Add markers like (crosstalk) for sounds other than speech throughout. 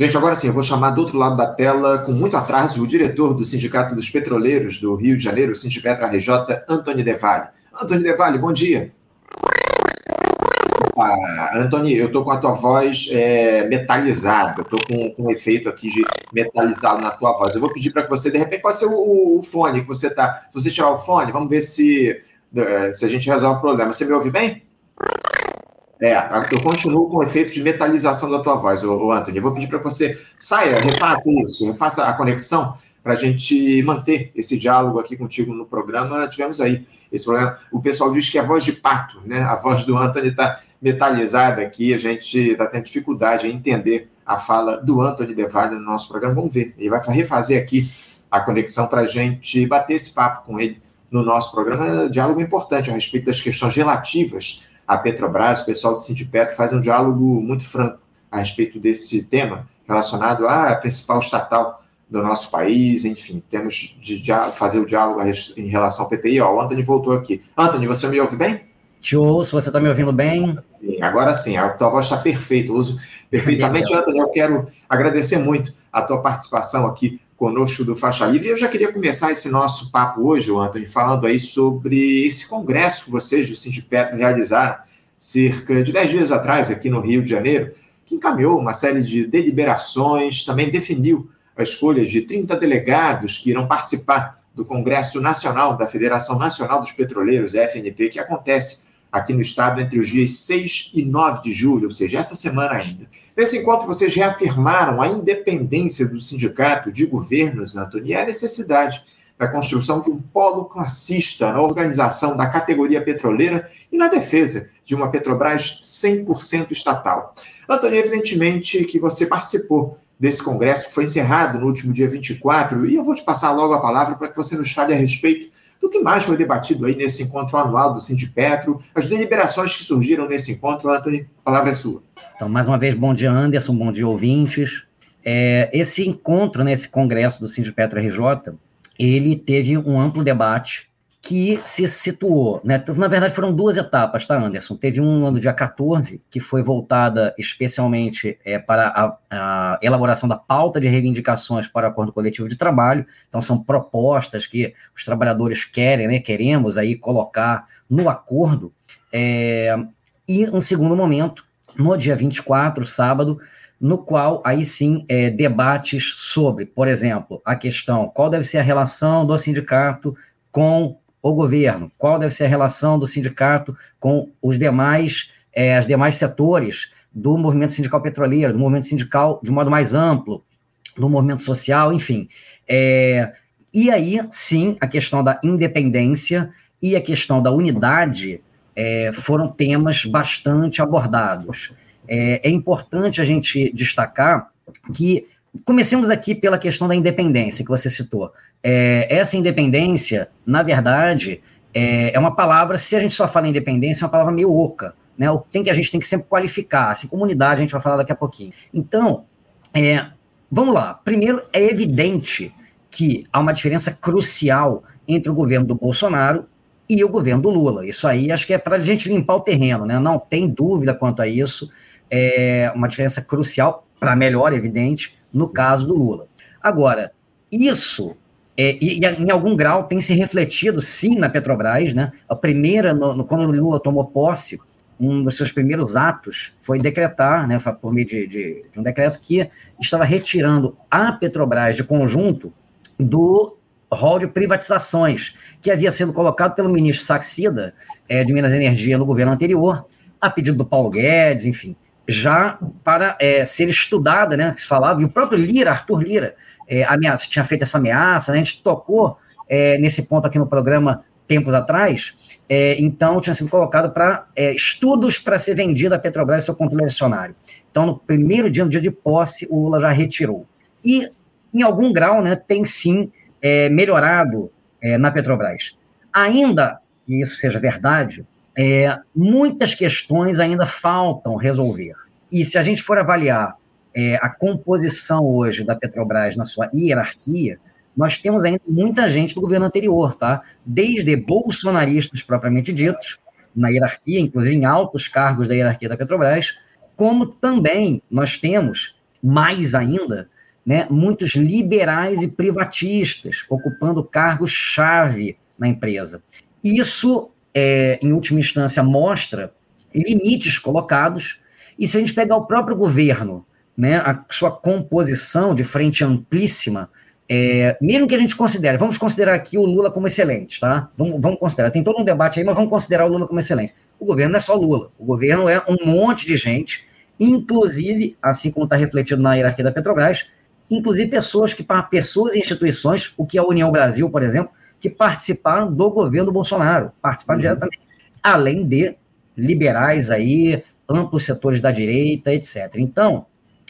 Gente, agora sim, eu vou chamar do outro lado da tela, com muito atraso, o diretor do Sindicato dos Petroleiros do Rio de Janeiro, Sindipetra RJ, Antônio Devalle. Antônio Devalle, bom dia. Ah, Antônio, eu estou com a tua voz é, metalizada, estou com, com, um efeito aqui de metalizado na tua voz. Eu vou pedir para que você, de repente, pode ser o, o fone que você está. Se você tirar o fone, vamos ver se, é, se a gente resolve o problema. Você me ouve bem? É, eu continuo com o efeito de metalização da tua voz, o Antônio. Eu vou pedir para você saia, refaça isso, refaça a conexão para a gente manter esse diálogo aqui contigo no programa. Tivemos aí esse problema. O pessoal diz que é a voz de pato, né? A voz do Antônio está metalizada aqui, a gente está tendo dificuldade em entender a fala do Antônio Devalho no nosso programa. Vamos ver, ele vai refazer aqui a conexão para a gente bater esse papo com ele no nosso programa. Diálogo importante a respeito das questões relativas a Petrobras, o pessoal do Sindipetro faz um diálogo muito franco a respeito desse tema relacionado à principal estatal do nosso país, enfim, temos de, fazer o diálogo em relação ao PPI. Ó, o Anthony voltou aqui. Anthony, você me ouve bem? Te ouço, você está me ouvindo bem? Sim, agora sim, a tua voz está perfeita, uso perfeitamente. Anthony, eu quero agradecer muito a tua participação aqui conosco do Faixa Livre. Eu já queria começar esse nosso papo hoje, Antônio, falando aí sobre esse congresso que vocês do Sindipetro realizaram cerca de 10 dias atrás aqui no Rio de Janeiro, que encaminhou uma série de deliberações, também definiu a escolha de 30 delegados que irão participar do Congresso Nacional da Federação Nacional dos Petroleiros, FNP, que acontece aqui no estado entre os dias 6 e 9 de julho, ou seja, essa semana ainda. Nesse encontro, vocês reafirmaram a independência do sindicato de governos, Antônio, e a necessidade da construção de um polo classista na organização da categoria petroleira e na defesa de uma Petrobras 100% estatal. Antônio, evidentemente que você participou desse congresso, que foi encerrado no último dia 24, e eu vou te passar logo a palavra para que você nos fale a respeito do que mais foi debatido aí nesse encontro anual do Sindipetro, as deliberações que surgiram nesse encontro. Antônio, a palavra é sua. Então, mais uma vez, bom dia, Anderson, bom dia, ouvintes. É, esse encontro, né, congresso do Sindipetro RJ, ele teve um amplo debate que se situou, né? Na verdade, foram duas etapas, tá, Anderson? Teve um no dia 14, que foi voltada especialmente é, para a, a, elaboração da pauta de reivindicações para o acordo coletivo de trabalho. Então, são propostas que os trabalhadores querem, né? Queremos aí colocar no acordo. É, e um segundo momento, no dia 24, sábado, no qual aí sim é, debates sobre, por exemplo, a questão qual deve ser a relação do sindicato com o governo, qual deve ser a relação do sindicato com os demais, é, as demais setores do movimento sindical petroleiro, do movimento sindical de modo mais amplo, do movimento social, enfim. É, e aí, sim, a questão da independência e a questão da unidade é, foram temas bastante abordados. É, é, importante a gente destacar que comecemos aqui pela questão da independência que você citou. É, essa independência, na verdade, é, é, uma palavra, se a gente só fala independência, é uma palavra meio oca. Né? O tem que a gente tem que sempre qualificar. Assim, comunidade, a gente vai falar daqui a pouquinho. Então, é, vamos lá. Primeiro, é evidente que há uma diferença crucial entre o governo do Bolsonaro e o governo do Lula. Isso aí acho que é para a gente limpar o terreno, né? Não tem dúvida quanto a isso. É uma diferença crucial, para melhor, evidente, no caso do Lula. Agora, isso, é, e, e, em algum grau, tem se refletido, sim, na Petrobras. Né? A primeira, no, no, quando o Lula tomou posse, um dos seus primeiros atos foi decretar, né, por meio de, de, de um decreto, que estava retirando a Petrobras de conjunto do rol de privatizações que havia sido colocado pelo ministro Saxida, é, de Minas e Energia, no governo anterior, a pedido do Paulo Guedes, enfim, já para é, ser estudada, né, que se falava, e o próprio Lira, Arthur Lira, é, ameaça, tinha feito essa ameaça, né, a gente tocou é, nesse ponto aqui no programa tempos atrás, é, então tinha sido colocado para é, estudos para ser vendida a Petrobras seu controle acionário. Então, no primeiro dia, no dia de posse, o Lula já retirou. E, em algum grau, né, tem sim é, melhorado é, na Petrobras. Ainda que isso seja verdade, é, muitas questões ainda faltam resolver. E se a gente for avaliar é, a composição hoje da Petrobras na sua hierarquia, nós temos ainda muita gente do governo anterior, tá? Desde bolsonaristas propriamente ditos, na hierarquia, inclusive em altos cargos da hierarquia da Petrobras, como também nós temos mais ainda, né, muitos liberais e privatistas ocupando cargos-chave na empresa. Isso, é, em última instância, mostra limites colocados, e se a gente pegar o próprio governo, né, a sua composição de frente amplíssima, é, mesmo que a gente considere, vamos considerar aqui o Lula como excelente, tá? Vamos, vamos considerar, tem todo um debate aí, mas vamos considerar o Lula como excelente. O governo não é só Lula, o governo é um monte de gente, inclusive, assim como está refletido na hierarquia da Petrobras, inclusive pessoas que pessoas e instituições, o que é a União Brasil, por exemplo, que participaram do governo Bolsonaro, participaram uhum. diretamente, além de liberais aí, amplos setores da direita, etc. Então,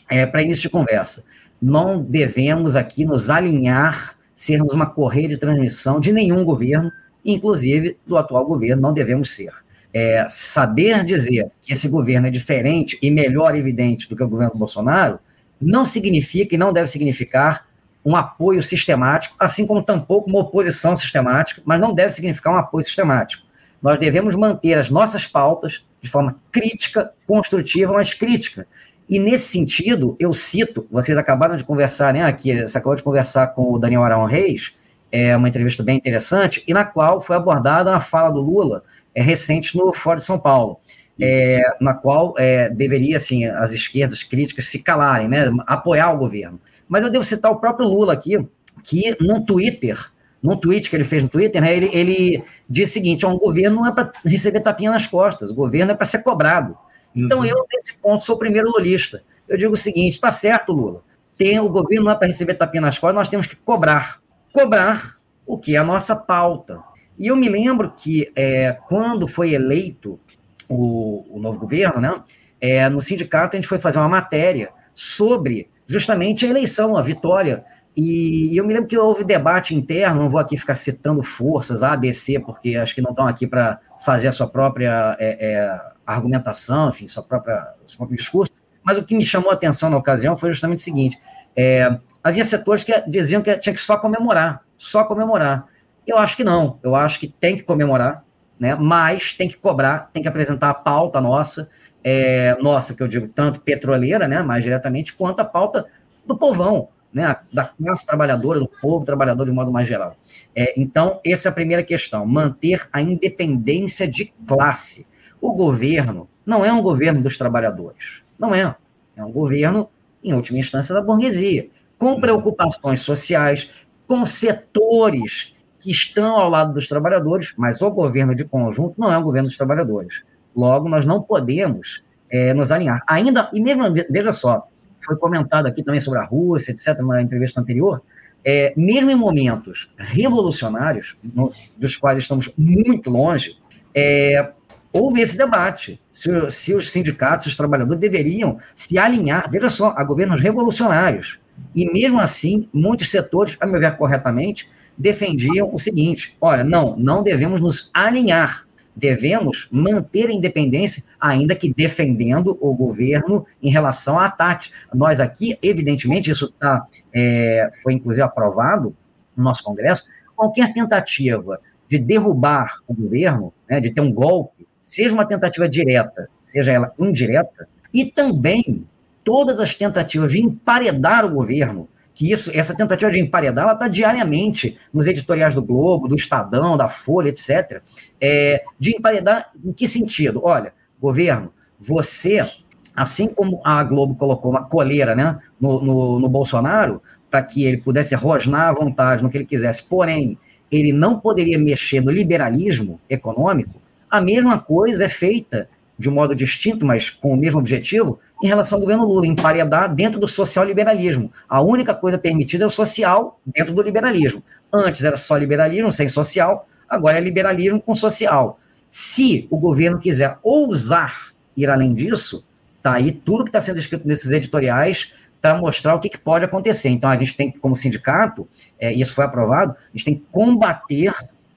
é, para início de conversa, não devemos aqui nos alinhar, sermos uma correia de transmissão de nenhum governo, inclusive do atual governo, não devemos ser. É, saber dizer que esse governo é diferente e melhor evidente do que o governo Bolsonaro não significa e não deve significar um apoio sistemático, assim como tampouco uma oposição sistemática, mas não deve significar um apoio sistemático. Nós devemos manter as nossas pautas de forma crítica, construtiva, mas crítica. E nesse sentido, eu cito, vocês acabaram de conversar, né, aqui, você acabou de conversar com o Daniel Arão Reis, é uma entrevista bem interessante, e na qual foi abordada a fala do Lula é, recente no Fórum de São Paulo é, na qual é, deveria, assim, as esquerdas críticas se calarem, né, apoiar o governo. Mas eu devo citar o próprio Lula aqui, que no Twitter, num tweet que ele fez no Twitter, né, ele, ele diz o seguinte, um governo não é para receber tapinha nas costas, o governo é para ser cobrado. Então, uhum. eu, nesse ponto, sou o primeiro lulista. Eu digo o seguinte, está certo, Lula, tem, o governo não é para receber tapinha nas costas, nós temos que cobrar. Cobrar o que é a nossa pauta. E eu me lembro que é, quando foi eleito o, o novo governo, né? É, no sindicato a gente foi fazer uma matéria sobre justamente a eleição, a vitória. E, e eu me lembro que houve debate interno, não vou aqui ficar citando forças, A, B, C, porque acho que não estão aqui para fazer a sua própria é, é, argumentação, enfim, sua própria, seu próprio discurso. Mas o que me chamou a atenção na ocasião foi justamente o seguinte: é, havia setores que diziam que tinha que só comemorar, só comemorar. Eu acho que não, eu acho que tem que comemorar, né? Mas tem que cobrar, tem que apresentar a pauta nossa, é, nossa, que eu digo tanto petroleira, né? Mais diretamente, quanto a pauta do povão, né? Da classe trabalhadora, do povo trabalhador de modo mais geral. É, então, essa é a primeira questão: manter a independência de classe. O governo não é um governo dos trabalhadores, não é. É um governo, em última instância, da burguesia, com preocupações sociais, com setores que estão ao lado dos trabalhadores, mas o governo de conjunto não é um governo dos trabalhadores. Logo, nós não podemos é, nos alinhar. Ainda, e mesmo, veja só, foi comentado aqui também sobre a Rússia, etc., na entrevista anterior, é, mesmo em momentos revolucionários, no, dos quais estamos muito longe, é, houve esse debate. Se, se, os sindicatos, os trabalhadores deveriam se alinhar, veja só, a governos revolucionários. E mesmo assim, muitos setores, a meu ver corretamente, defendiam o seguinte: olha, não, não devemos nos alinhar, devemos manter a independência, ainda que defendendo o governo em relação a ataques. Nós aqui, evidentemente, isso tá, é, foi inclusive aprovado no nosso Congresso, qualquer tentativa de derrubar o governo, né, de ter um golpe, seja uma tentativa direta, seja ela indireta, e também todas as tentativas de emparedar o governo, que isso, essa tentativa de emparedar, ela está diariamente nos editoriais do Globo, do Estadão, da Folha, etc. É, de emparedar em que sentido? Olha, governo, você, assim como a Globo colocou uma coleira né, no, no, no Bolsonaro, para que ele pudesse rosnar à vontade no que ele quisesse, porém, ele não poderia mexer no liberalismo econômico, a mesma coisa é feita de um modo distinto, mas com o mesmo objetivo, em relação ao governo Lula, emparedar dentro do social-liberalismo. A única coisa permitida é o social dentro do liberalismo. Antes era só liberalismo sem social, agora é liberalismo com social. Se o governo quiser ousar ir além disso, tá aí tudo que está sendo escrito nesses editoriais para mostrar o que, que, pode acontecer. Então a gente tem, como sindicato, é, isso foi aprovado, a gente tem que combater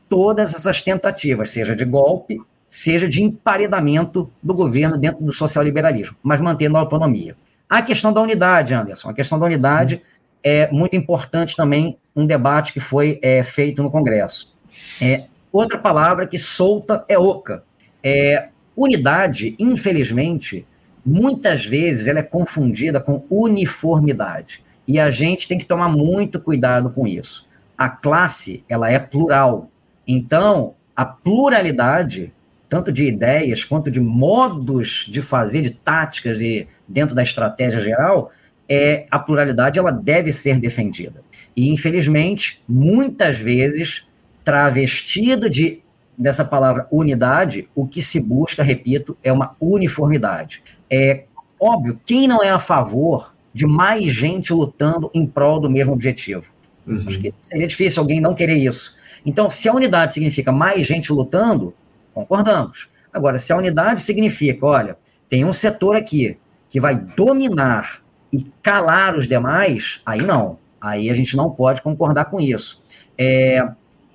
todas essas tentativas, seja de golpe, seja de emparedamento do governo dentro do social-liberalismo, mas mantendo a autonomia. A questão da unidade, Anderson, a questão da unidade é muito importante também, um debate que foi é, feito no Congresso. É, outra palavra que solta é oca. É, unidade, infelizmente, muitas vezes ela é confundida com uniformidade. E a gente tem que tomar muito cuidado com isso. A classe, ela é plural. Então, a pluralidade, tanto de ideias quanto de modos de fazer, de táticas e dentro da estratégia geral, é a pluralidade ela deve ser defendida. E infelizmente, muitas vezes travestido de dessa palavra unidade, o que se busca, repito, é uma uniformidade. É óbvio, quem não é a favor de mais gente lutando em prol do mesmo objetivo? Uhum. Acho que seria difícil alguém não querer isso. Então, se a unidade significa mais gente lutando, concordamos. Agora, se a unidade significa, olha, tem um setor aqui que vai dominar e calar os demais, aí não. Aí a gente não pode concordar com isso. É,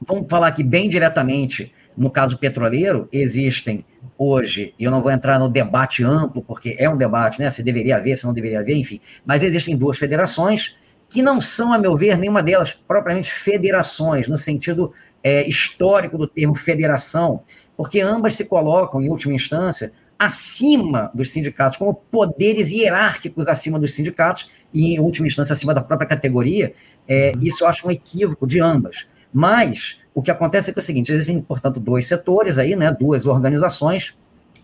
vamos falar aqui bem diretamente, no caso petroleiro, existem hoje, e eu não vou entrar no debate amplo, porque é um debate, né? Se deveria haver, se não deveria haver, enfim, mas existem duas federações que não são, a meu ver, nenhuma delas propriamente federações, no sentido é, histórico do termo federação, porque ambas se colocam, em última instância, acima dos sindicatos, como poderes hierárquicos acima dos sindicatos, e, em última instância, acima da própria categoria. É, isso eu acho um equívoco de ambas. Mas o que acontece é, que é o seguinte: existem, portanto, dois setores aí, né, duas organizações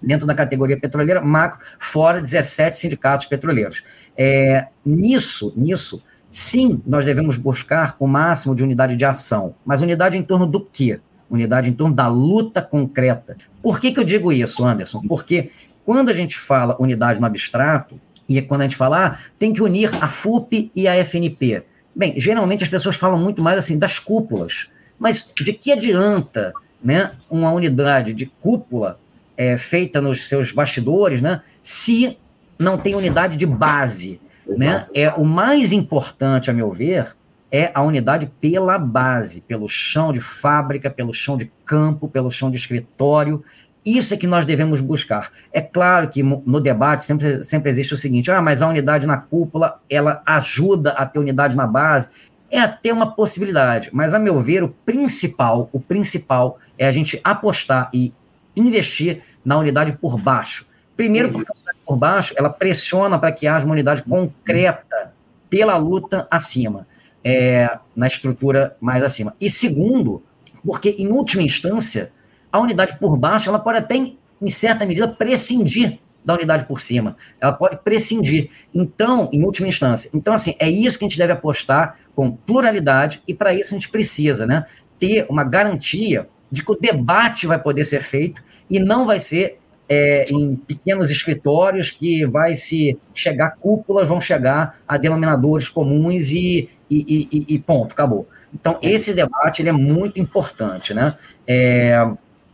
dentro da categoria petroleira macro, fora 17 sindicatos petroleiros. É, nisso, nisso, Sim, nós devemos buscar o máximo de unidade de ação, mas unidade em torno do quê? Unidade em torno da luta concreta. Por que, que eu digo isso, Anderson? Porque quando a gente fala unidade no abstrato, e quando a gente fala, ah, tem que unir a FUP e a FNP. Bem, geralmente as pessoas falam muito mais assim das cúpulas, mas de que adianta né, uma unidade de cúpula é, feita nos seus bastidores, né, se não tem unidade de base? Né? É o mais importante, a meu ver, é a unidade pela base, pelo chão de fábrica, pelo chão de campo, pelo chão de escritório. Isso é que nós devemos buscar. É claro que no debate sempre, sempre existe o seguinte: ah, mas a unidade na cúpula ela ajuda a ter unidade na base. É até uma possibilidade, mas a meu ver o principal, o principal é a gente apostar e investir na unidade por baixo. Primeiro, porque por baixo, ela pressiona para que haja uma unidade concreta pela luta acima, é, na estrutura mais acima. E segundo, porque em última instância, a unidade por baixo, ela pode até, em certa medida, prescindir da unidade por cima. Ela pode prescindir. Então, em última instância. Então, assim, é isso que a gente deve apostar com pluralidade, e para isso a gente precisa né, ter uma garantia de que o debate vai poder ser feito e não vai ser é, em pequenos escritórios que vai se chegar cúpulas, vão chegar a denominadores comuns e, e, e, e ponto, acabou. Então, esse debate ele é muito importante, né? É,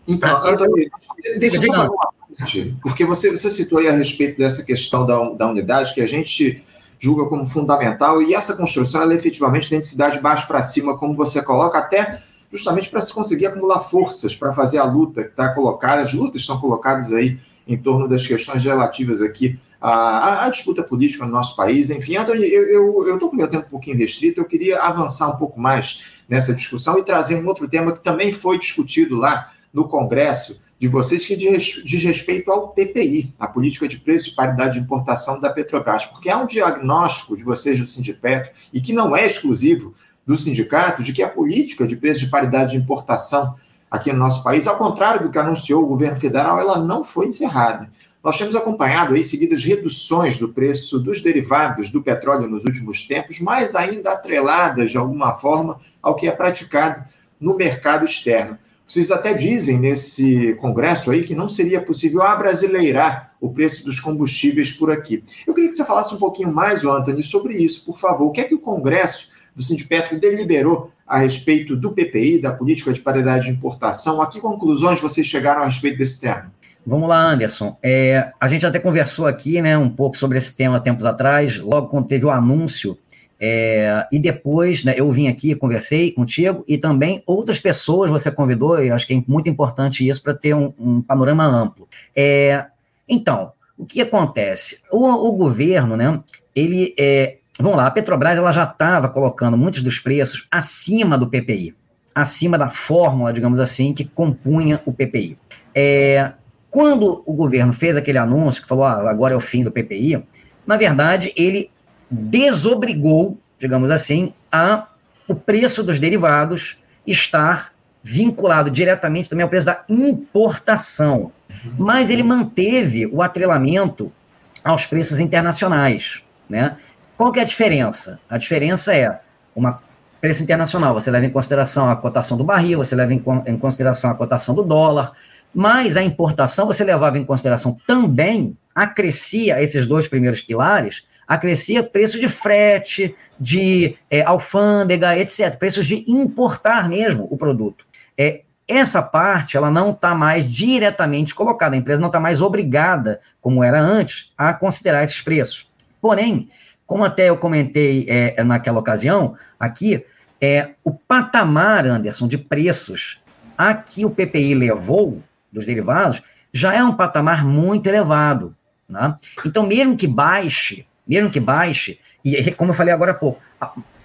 então, Antônio, deixa eu falar uma parte, porque você, você citou aí a respeito dessa questão da, da unidade, que a gente julga como fundamental, e essa construção, ela efetivamente tem de cidade de baixo para cima, como você coloca, até justamente para se conseguir acumular forças para fazer a luta que está colocada, as lutas estão colocadas aí em torno das questões relativas aqui à, à disputa política no nosso país. Enfim, Antônio, eu estou com meu tempo um pouquinho restrito, eu queria avançar um pouco mais nessa discussão e trazer um outro tema que também foi discutido lá no Congresso de vocês, que diz, diz respeito ao PPI, a Política de Preço e Paridade de Importação da Petrobras, porque há um diagnóstico de vocês do Sindipetro, e que não é exclusivo do sindicato de que a política de preço de paridade de importação aqui no nosso país, ao contrário do que anunciou o governo federal, ela não foi encerrada. Nós temos acompanhado aí seguidas reduções do preço dos derivados do petróleo nos últimos tempos, mas ainda atreladas de alguma forma ao que é praticado no mercado externo. Vocês até dizem nesse congresso aí que não seria possível abrasileirar o preço dos combustíveis por aqui. Eu queria que você falasse um pouquinho mais, Anthony, sobre isso, por favor. O que é que o Congresso do Sindipetro deliberou a respeito do PPI, da política de paridade de importação. A que conclusões vocês chegaram a respeito desse tema? Vamos lá, Anderson. É, a gente até conversou aqui né, um pouco sobre esse tema tempos atrás, logo quando teve o anúncio. É, e depois né, eu vim aqui, conversei contigo, e também outras pessoas você convidou, e acho que é muito importante isso para ter um, um, panorama amplo. É, então, o que acontece? O, o governo, né, ele é, Vamos lá, a Petrobras ela já estava colocando muitos dos preços acima do PPI, acima da fórmula, digamos assim, que compunha o PPI. É, Quando o governo fez aquele anúncio que falou, ah, agora é o fim do PPI, na verdade, ele desobrigou, digamos assim, a o preço dos derivados estar vinculado diretamente também ao preço da importação. Mas ele manteve o atrelamento aos preços internacionais, né? Qual que é a diferença? A diferença é uma preço internacional, você leva em consideração a cotação do barril, você leva em, consideração a cotação do dólar, mas a importação você levava em consideração também, acrescia esses dois primeiros pilares, acrescia preço de frete, de é, alfândega, etc., preços de importar mesmo o produto. É, essa parte ela não está mais diretamente colocada, a empresa não está mais obrigada, como era antes, a considerar esses preços. Porém, como até eu comentei é, naquela ocasião, aqui, é, o patamar, Anderson, de preços a que o PPI levou dos derivados já é um patamar muito elevado. Né? Então, mesmo que baixe, mesmo que baixe, e como eu falei agora há pouco,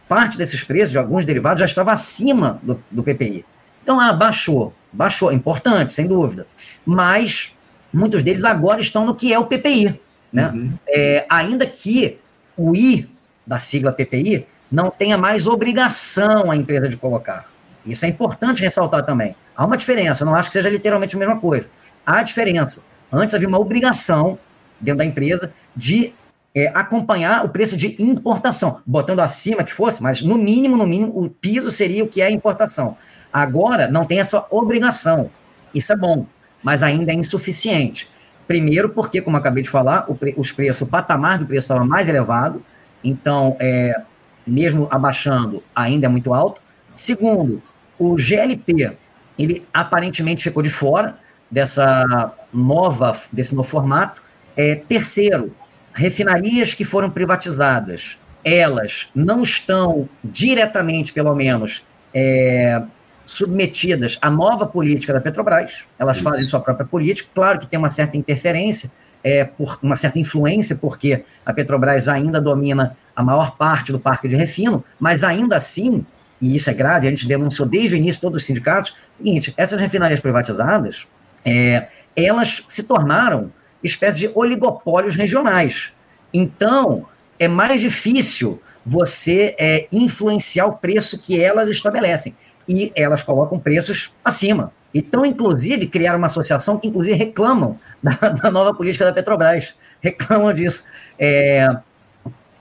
parte desses preços de alguns derivados já estava acima do, do PPI. Então, ah, baixou, baixou, importante, sem dúvida. Mas muitos deles agora estão no que é o PPI. Né? Uhum. É, ainda que o I da sigla PPI não tenha mais obrigação a empresa de colocar. Isso é importante ressaltar também. Há uma diferença, não acho que seja literalmente a mesma coisa. Há diferença. Antes havia uma obrigação dentro da empresa de é, acompanhar o preço de importação, botando acima que fosse, mas no mínimo, no mínimo, o piso seria o que é importação. Agora não tem essa obrigação. Isso é bom, mas ainda é insuficiente. Primeiro, porque, como acabei de falar, o pre os preços, o patamar do preço estava mais elevado, então, é, mesmo abaixando, ainda é muito alto. Segundo, o GLP, ele aparentemente ficou de fora dessa nova, desse novo formato. É, terceiro, refinarias que foram privatizadas, elas não estão diretamente, pelo menos, é, submetidas à nova política da Petrobras, elas Isso. fazem sua própria política, claro que tem uma certa interferência, é, por uma certa influência, porque a Petrobras ainda domina a maior parte do parque de refino, mas ainda assim, e isso é grave, a gente denunciou desde o início todos os sindicatos, seguinte, essas refinarias privatizadas, é, elas se tornaram espécie de oligopólios regionais. Então, é mais difícil você é, influenciar o preço que elas estabelecem e elas colocam preços acima. Então, inclusive, criaram uma associação que, inclusive, reclamam da, (laughs) da nova política da Petrobras. Reclamam disso. É,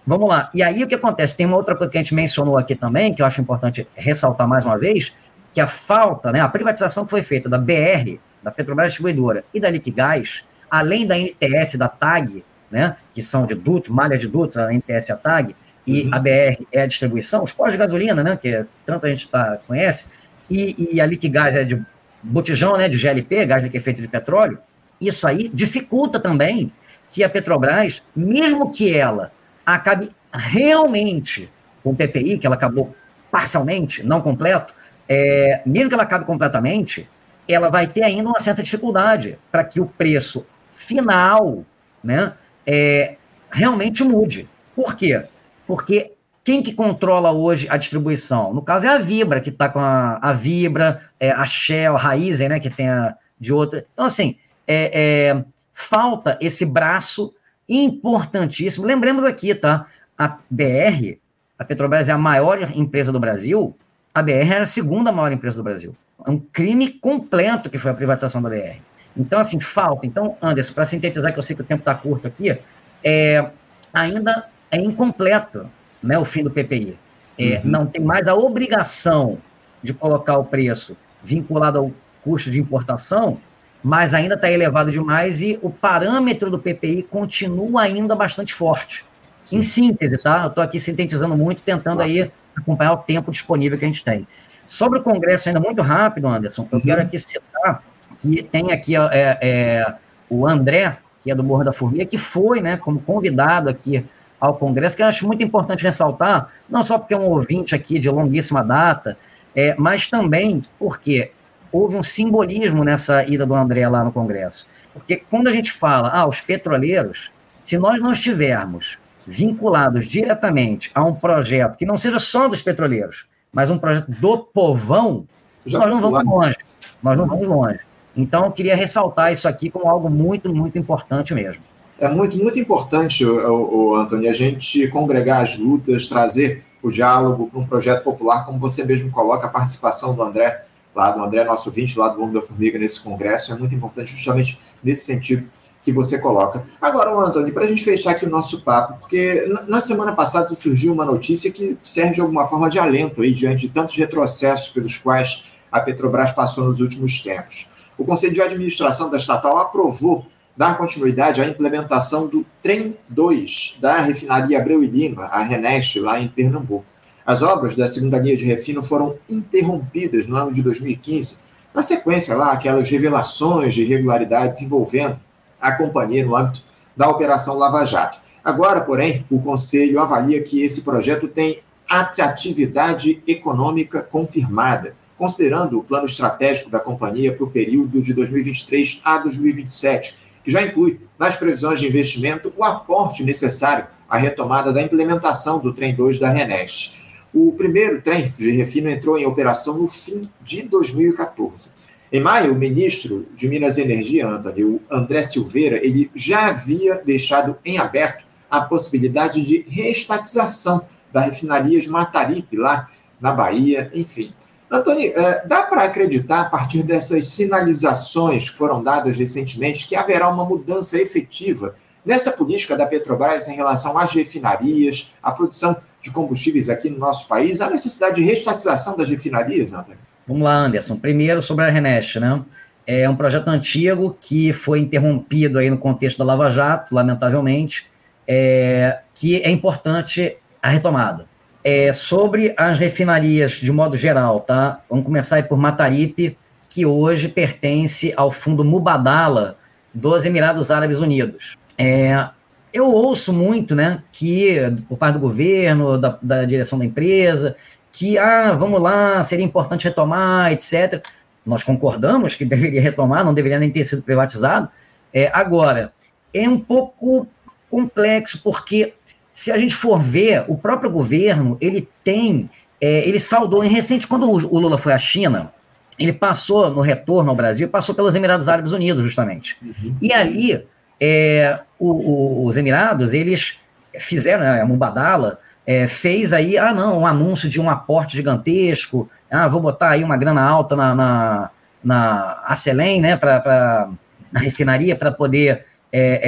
vamos lá. E aí, o que acontece? Tem uma outra coisa que a gente mencionou aqui também, que eu acho importante ressaltar mais uma vez, que a falta, né, a privatização que foi feita da BR, da Petrobras Distribuidora e da Liquigás, além da NTS, da TAG, né, que são de dutos, malha de dutos, a NTS e a TAG, e uhum. a BR é a distribuição, os postos de gasolina, né, que tanto a gente tá, conhece, e, e a Liquigás é de botijão, né, de GLP, gás liquefeito de petróleo, isso aí dificulta também que a Petrobras, mesmo que ela acabe realmente com o PPI, que ela acabou parcialmente, não completo, é, mesmo que ela acabe completamente, ela vai ter ainda uma certa dificuldade para que o preço final né, é, realmente mude. Por quê? Porque quem que controla hoje a distribuição? No caso é a Vibra, que está com a, a Vibra, é, a Shell, a Raizen, né, que tem a de outra. Então, assim, é, é, falta esse braço importantíssimo. Lembremos aqui, tá? A BR, a Petrobras é a maior empresa do Brasil, a BR era a segunda maior empresa do Brasil. É um crime completo que foi a privatização da BR. Então, assim, falta. Então, Anderson, para sintetizar, que eu sei que o tempo está curto aqui, é, ainda é incompleto né, o fim do PPI. É, uhum. Não tem mais a obrigação de colocar o preço vinculado ao custo de importação, mas ainda está elevado demais e o parâmetro do PPI continua ainda bastante forte. Sim. Em síntese, tá? Eu estou aqui sintetizando muito, tentando aí acompanhar o tempo disponível que a gente tem. Sobre o Congresso, ainda muito rápido, Anderson, eu uhum. quero aqui citar que tem aqui é, é, o André, que é do Morro da Formiga, que foi, né, como convidado aqui ao Congresso, que eu acho muito importante ressaltar, não só porque é um ouvinte aqui de longuíssima data, é, mas também porque houve um simbolismo nessa ida do André lá no Congresso. Porque quando a gente fala, ah, os petroleiros, se nós não estivermos vinculados diretamente a um projeto que não seja só dos petroleiros, mas um projeto do povão, Já nós não vamos longe. Nós não vamos longe. Então, eu queria ressaltar isso aqui como algo muito, muito importante mesmo. É muito, muito importante, o, o a gente congregar as lutas, trazer o diálogo para um projeto popular, como você mesmo coloca, a participação do André, lá do André, nosso ouvinte, lá do Mundo da Formiga, nesse congresso, é muito importante justamente nesse sentido que você coloca. Agora, Antônio, para a gente fechar aqui o nosso papo, porque na semana passada surgiu uma notícia que serve de alguma forma de alento aí diante de tantos retrocessos pelos quais a Petrobras passou nos últimos tempos. O Conselho de Administração da estatal aprovou dar continuidade à implementação do Trem 2 da refinaria Abreu e Lima, a Reneste, lá em Pernambuco. As obras da segunda linha de refino foram interrompidas no ano de 2015, na sequência lá aquelas revelações de irregularidades envolvendo a companhia no âmbito da Operação Lava Jato. Agora, porém, o Conselho avalia que esse projeto tem atratividade econômica confirmada, considerando o plano estratégico da companhia para o período de 2023 a 2027, que já inclui nas previsões de investimento o aporte necessário à retomada da implementação do trem 2 da Renest. O primeiro trem de refino entrou em operação no fim de 2014. Em maio, o ministro de Minas e Energia, Antônio, André Silveira, ele já havia deixado em aberto a possibilidade de reestatização da refinaria de Mataripe, lá na Bahia, enfim. Antônio, é, dá para acreditar, a partir dessas sinalizações que foram dadas recentemente, que haverá uma mudança efetiva nessa política da Petrobras em relação às refinarias, à produção de combustíveis aqui no nosso país, a necessidade de reestatização das refinarias, Antônio? Vamos lá, Anderson. Primeiro sobre a Renest, né? É um projeto antigo que foi interrompido aí no contexto da Lava Jato, lamentavelmente, é, que é importante a retomada. É, sobre as refinarias de modo geral, tá? Vamos começar por Mataripe, que hoje pertence ao fundo Mubadala dos Emirados Árabes Unidos. É, eu ouço muito, né, que por parte do governo, da, da direção da empresa, que, ah, vamos lá, seria importante retomar, etc. Nós concordamos que deveria retomar, não deveria nem ter sido privatizado. É, agora, é um pouco complexo, porque se a gente for ver, o próprio governo, ele tem, é, ele saudou, em recente, quando o Lula foi à China, ele passou no retorno ao Brasil, passou pelos Emirados Árabes Unidos, justamente. Uhum. E ali, é, o, o, os Emirados, eles fizeram, né, a Mubadala, é, fez aí, ah, não, um anúncio de um aporte gigantesco, ah, vou botar aí uma grana alta na, na, na Acelen, né, para na refinaria, para poder é,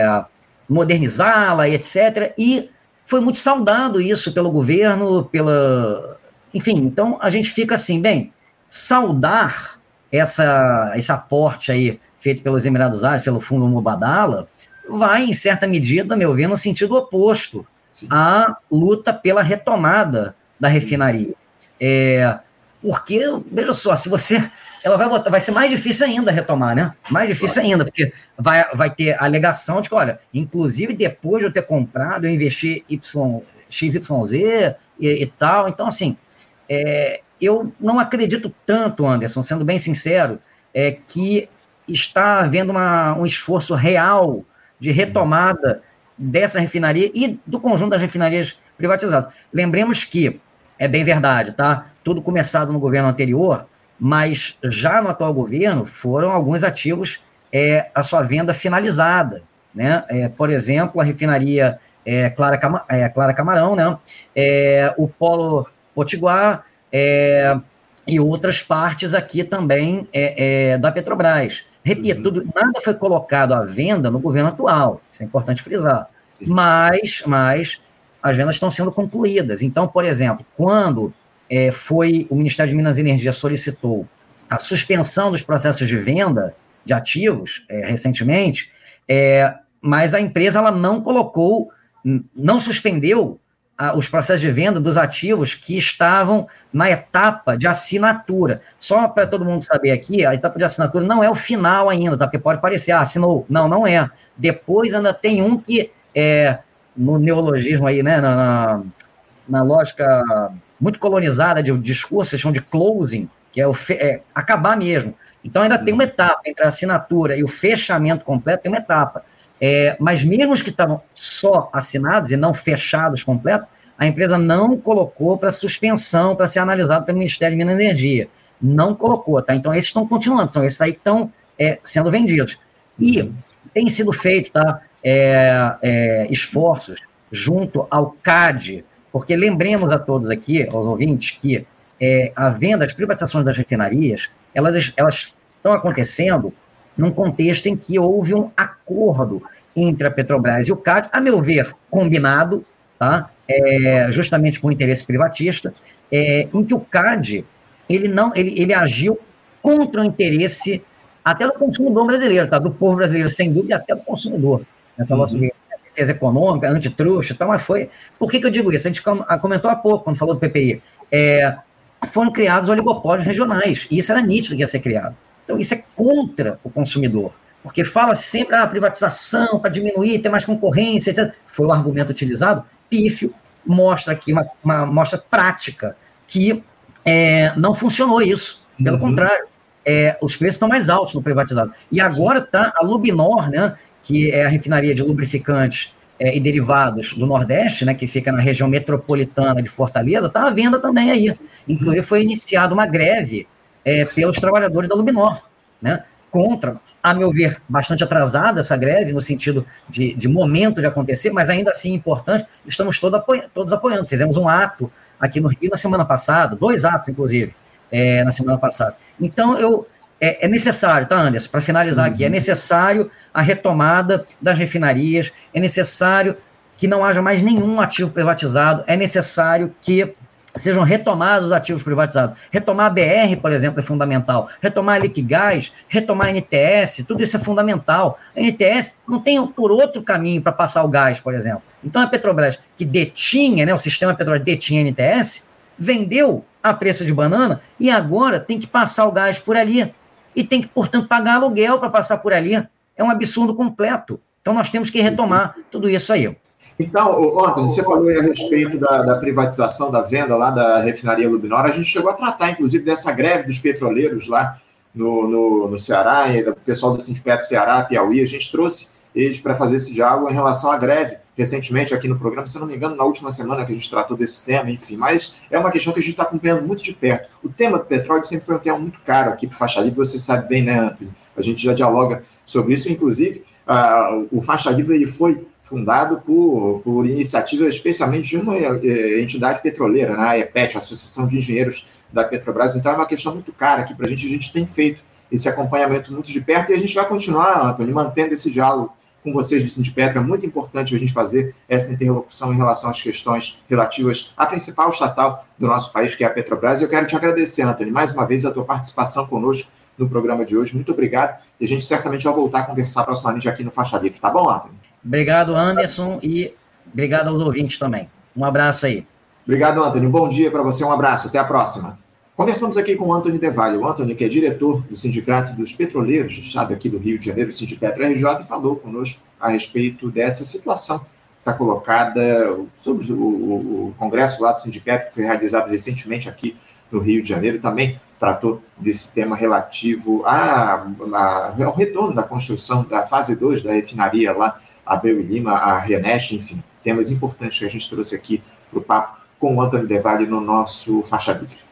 é, modernizá-la e etc. E foi muito saudado isso pelo governo, pela. Enfim, então a gente fica assim, bem, saudar essa, esse aporte aí feito pelos Emirados Árabes, pelo Fundo Mubadala, vai, em certa medida, meu ver, no sentido oposto Sim. a luta pela retomada da refinaria. É, porque, veja só, se você. Ela vai botar, vai ser mais difícil ainda retomar, né? Mais difícil ainda, porque vai, vai ter a alegação de que, olha, inclusive depois de eu ter comprado, eu investi y, XYZ e, e tal. Então, assim, é, eu não acredito tanto, Anderson, sendo bem sincero, é, que está havendo uma, um esforço real de retomada dessa refinaria e do conjunto das refinarias privatizadas. Lembremos que, é bem verdade, tá? Tudo começado no governo anterior, mas já no atual governo foram alguns ativos é, a sua venda finalizada, né? É, por exemplo, a refinaria é, Clara, Cama, é, Clara Camarão, né? É, o Polo Potiguar é, e outras partes aqui também é, da Petrobras. Repito, uhum. tudo, nada foi colocado à venda no governo atual, isso é importante frisar. Sim. Mas, mas as vendas estão sendo concluídas. Então, por exemplo, quando é, foi o Ministério de Minas e Energia solicitou a suspensão dos processos de venda de ativos é, recentemente, é, mas a empresa ela não colocou, não suspendeu os processos de venda dos ativos que estavam na etapa de assinatura. Só para todo mundo saber aqui, a etapa de assinatura não é o final ainda, tá? Porque pode parecer, ah, assinou. Não, não é. Depois ainda tem um que, é, no neologismo aí, né, na, na, na lógica muito colonizada de discurso, eles chamam de closing, que é, o é acabar mesmo. Então ainda tem uma etapa entre a assinatura e o fechamento completo, tem uma etapa. É, mas mesmo os que estavam só assinados e não fechados completo, a empresa não colocou para suspensão, para ser analisado pelo Ministério de Minas e Energia. não colocou, tá? Então esses estão continuando, são esses aí que estão é, sendo vendidos. E tem sido feito, tá? É, é, esforços junto ao CAD, porque lembremos a todos aqui, aos ouvintes, que é, a venda, as privatizações das refinarias, elas, elas estão acontecendo num contexto em que houve um acordo entre a Petrobras e o CAD, a meu ver, combinado, tá? É, justamente com o interesse privatista, é, em que o CAD ele não ele, ele agiu contra o interesse até do consumidor brasileiro, tá? do povo brasileiro, sem dúvida, até do consumidor. Nessa uhum. Defesa econômica, antitruxa, tá? mas foi. Por que, que eu digo isso? A gente comentou há pouco, quando falou do PPI. É, foram criados oligopólios regionais, e isso era nítido que ia ser criado. Então, isso é contra o consumidor. Porque fala sempre, ah, privatização para diminuir, ter mais concorrência, etc. Foi o argumento utilizado, pífio, mostra aqui uma, uma mostra prática que é, não funcionou isso. Pelo uhum. contrário, é, os preços estão mais altos no privatizado. E agora está a Lubinor, né, que é a refinaria de lubrificantes é, e derivados do Nordeste, né, que fica na região metropolitana de Fortaleza, está à venda também aí. Inclusive foi iniciada uma greve é, pelos trabalhadores da Lubinor, né, contra, a meu ver, bastante atrasada essa greve, no sentido de, de momento de acontecer, mas ainda assim importante, estamos todo todos apoiando. Fizemos um ato aqui no Rio na semana passada, dois atos, inclusive, é, na semana passada. Então, eu, é, é necessário, tá, Anderson, para finalizar uhum. aqui, é uhum. necessário a retomada das refinarias, é necessário que não haja mais nenhum ativo privatizado, é necessário que sejam retomados os ativos privatizados. Retomar a BR, por exemplo, é fundamental. Retomar a Liquigás, retomar a NTS, tudo isso é fundamental. A NTS não tem por outro caminho para passar o gás, por exemplo. Então a Petrobras, que detinha, né, o sistema Petrobras detinha a NTS, vendeu a preço de banana e agora tem que passar o gás por ali. E tem que, portanto, pagar aluguel para passar por ali. É um absurdo completo. Então nós temos que retomar tudo isso aí. Então, Antônio, você falou a respeito da, da, privatização da venda lá da refinaria Lubinor. A gente chegou a tratar, inclusive, dessa greve dos petroleiros lá no, no, no Ceará, e do pessoal do Sindicato Ceará, Piauí. A gente trouxe eles para fazer esse diálogo em relação à greve recentemente aqui no programa, se não me engano, na última semana que a gente tratou desse tema, enfim, mas é uma questão que a gente está acompanhando muito de perto. O tema do petróleo sempre foi um tema muito caro aqui para o Faixa Livre, você sabe bem, né, Antônio? A gente já dialoga sobre isso, inclusive, uh, o Faixa Livre ele foi fundado por, por iniciativa especialmente de uma eh, entidade petroleira, né, a EPET, a Associação de Engenheiros da Petrobras, então é uma questão muito cara aqui para a gente, a gente tem feito esse acompanhamento muito de perto e a gente vai continuar, Antônio, mantendo esse diálogo com vocês do Sindipetra. É muito importante a gente fazer essa interlocução em relação às questões relativas à principal estatal do nosso país, que é a Petrobras. E eu quero te agradecer, Antônio, mais uma vez a tua participação conosco no programa de hoje. Muito obrigado. E a gente certamente vai voltar a conversar proximamente aqui no Faixa Livre. Tá bom, Antônio? Obrigado, Anderson, e obrigado aos ouvintes também. Um abraço aí. Obrigado, Antônio. Bom dia para você. Um abraço. Até a próxima. Conversamos aqui com o Antônio Devalho. O Antônio, que é diretor do Sindicato dos Petroleiros do Estado aqui do Rio de Janeiro, o Sindipetra RJ, falou conosco a respeito dessa situação que está colocada sobre o, o, o, congresso lá do Sindicato, que foi realizado recentemente aqui no Rio de Janeiro, também tratou desse tema relativo a, a, ao retorno da construção da fase 2 da refinaria lá, Abel e Lima, a Renest, enfim, temas importantes que a gente trouxe aqui para o papo com o Antônio Devalho no nosso Faixa Livre.